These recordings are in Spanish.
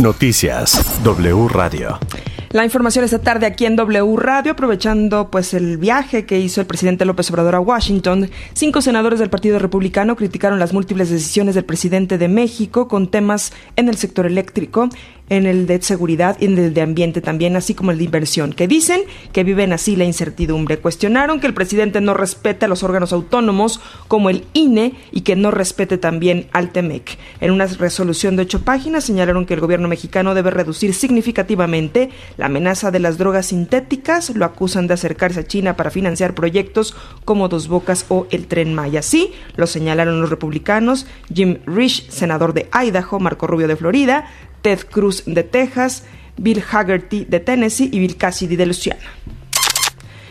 Noticias W Radio. La información esta tarde aquí en W Radio, aprovechando pues el viaje que hizo el presidente López Obrador a Washington, cinco senadores del Partido Republicano criticaron las múltiples decisiones del presidente de México con temas en el sector eléctrico, en el de seguridad y en el de ambiente también, así como el de inversión, que dicen que viven así la incertidumbre. Cuestionaron que el presidente no respete a los órganos autónomos como el INE y que no respete también al TEMEC. En una resolución de ocho páginas señalaron que el gobierno mexicano debe reducir significativamente la amenaza de las drogas sintéticas lo acusan de acercarse a China para financiar proyectos como Dos Bocas o el Tren Maya. Sí, lo señalaron los republicanos, Jim Rich, senador de Idaho, Marco Rubio de Florida, Ted Cruz de Texas, Bill Haggerty de Tennessee y Bill Cassidy de Luciana.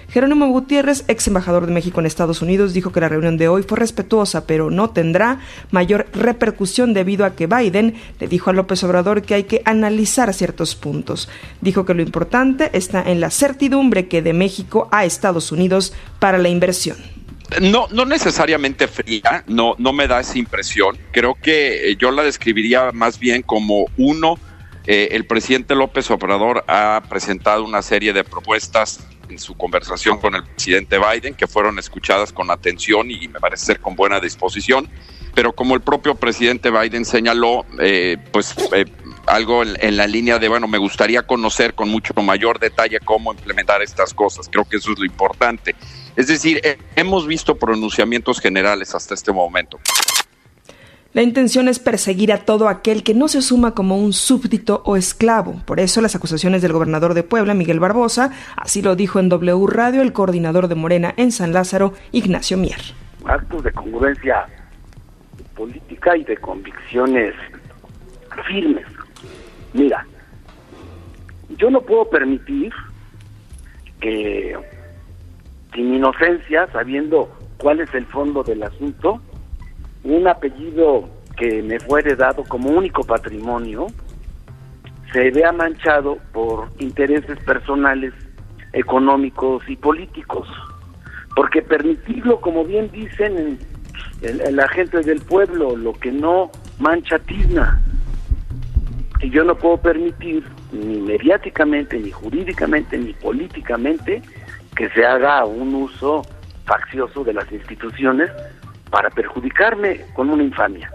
Jerónimo Gutiérrez, ex embajador de México en Estados Unidos, dijo que la reunión de hoy fue respetuosa, pero no tendrá mayor repercusión debido a que Biden le dijo a López Obrador que hay que analizar ciertos puntos. Dijo que lo importante está en la certidumbre que de México a Estados Unidos para la inversión. No, no necesariamente fría, no, no me da esa impresión. Creo que eh, yo la describiría más bien como uno, eh, el presidente López Obrador ha presentado una serie de propuestas en su conversación con el presidente Biden, que fueron escuchadas con atención y me parece ser con buena disposición. Pero como el propio presidente Biden señaló, eh, pues eh, algo en, la línea de, bueno, me gustaría conocer con mucho mayor detalle cómo implementar estas cosas. Creo que eso es lo importante. Es decir, eh, hemos visto pronunciamientos generales hasta este momento. La intención es perseguir a todo aquel que no se suma como un súbdito o esclavo. Por eso las acusaciones del gobernador de Puebla, Miguel Barbosa, así lo dijo en W Radio el coordinador de Morena en San Lázaro, Ignacio Mier. Actos de congruencia política y de convicciones firmes. Yo no puedo permitir que sin inocencia, sabiendo cuál es el fondo del asunto, un apellido que me fue heredado como único patrimonio se vea manchado por intereses personales, económicos y políticos. Porque permitirlo, como bien dicen la gente del pueblo, lo que no mancha tizna. Y yo no puedo permitir, ni mediáticamente, ni jurídicamente, ni políticamente, que se haga un uso faccioso de las instituciones para perjudicarme con una infamia.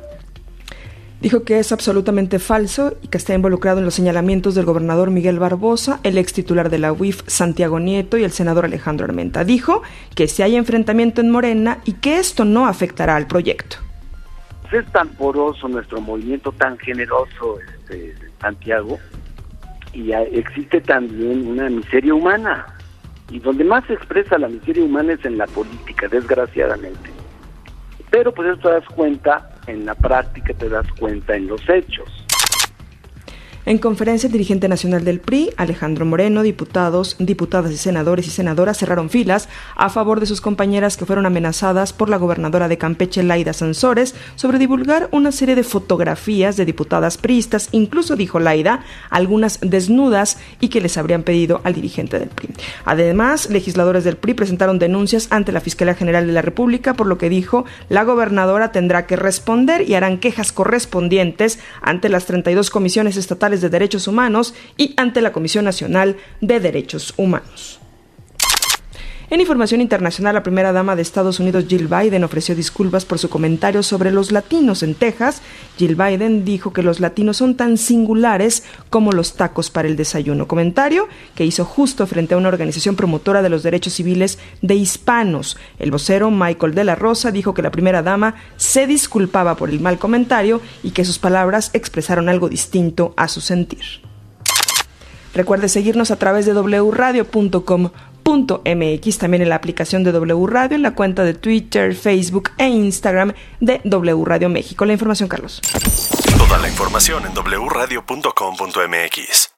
Dijo que es absolutamente falso y que está involucrado en los señalamientos del gobernador Miguel Barbosa, el ex titular de la UIF Santiago Nieto y el senador Alejandro Armenta. Dijo que si hay enfrentamiento en Morena y que esto no afectará al proyecto. Es tan poroso nuestro movimiento, tan generoso, este, Santiago, y existe también una miseria humana. Y donde más se expresa la miseria humana es en la política, desgraciadamente. Pero pues eso te das cuenta en la práctica, te das cuenta en los hechos. En conferencia, el dirigente nacional del PRI, Alejandro Moreno, diputados, diputadas y senadores y senadoras cerraron filas a favor de sus compañeras que fueron amenazadas por la gobernadora de Campeche, Laida Sansores, sobre divulgar una serie de fotografías de diputadas priistas, incluso dijo Laida, algunas desnudas y que les habrían pedido al dirigente del PRI. Además, legisladores del PRI presentaron denuncias ante la Fiscalía General de la República, por lo que dijo, la gobernadora tendrá que responder y harán quejas correspondientes ante las 32 comisiones estatales de Derechos Humanos y ante la Comisión Nacional de Derechos Humanos. En información internacional, la primera dama de Estados Unidos, Jill Biden, ofreció disculpas por su comentario sobre los latinos en Texas. Jill Biden dijo que los latinos son tan singulares como los tacos para el desayuno. Comentario que hizo justo frente a una organización promotora de los derechos civiles de hispanos. El vocero Michael de la Rosa dijo que la primera dama se disculpaba por el mal comentario y que sus palabras expresaron algo distinto a su sentir. Recuerde seguirnos a través de wradio.com También en la aplicación de W Radio, en la cuenta de Twitter, Facebook e Instagram de W Radio México. La información, Carlos. Toda la información en wradio.com.mx.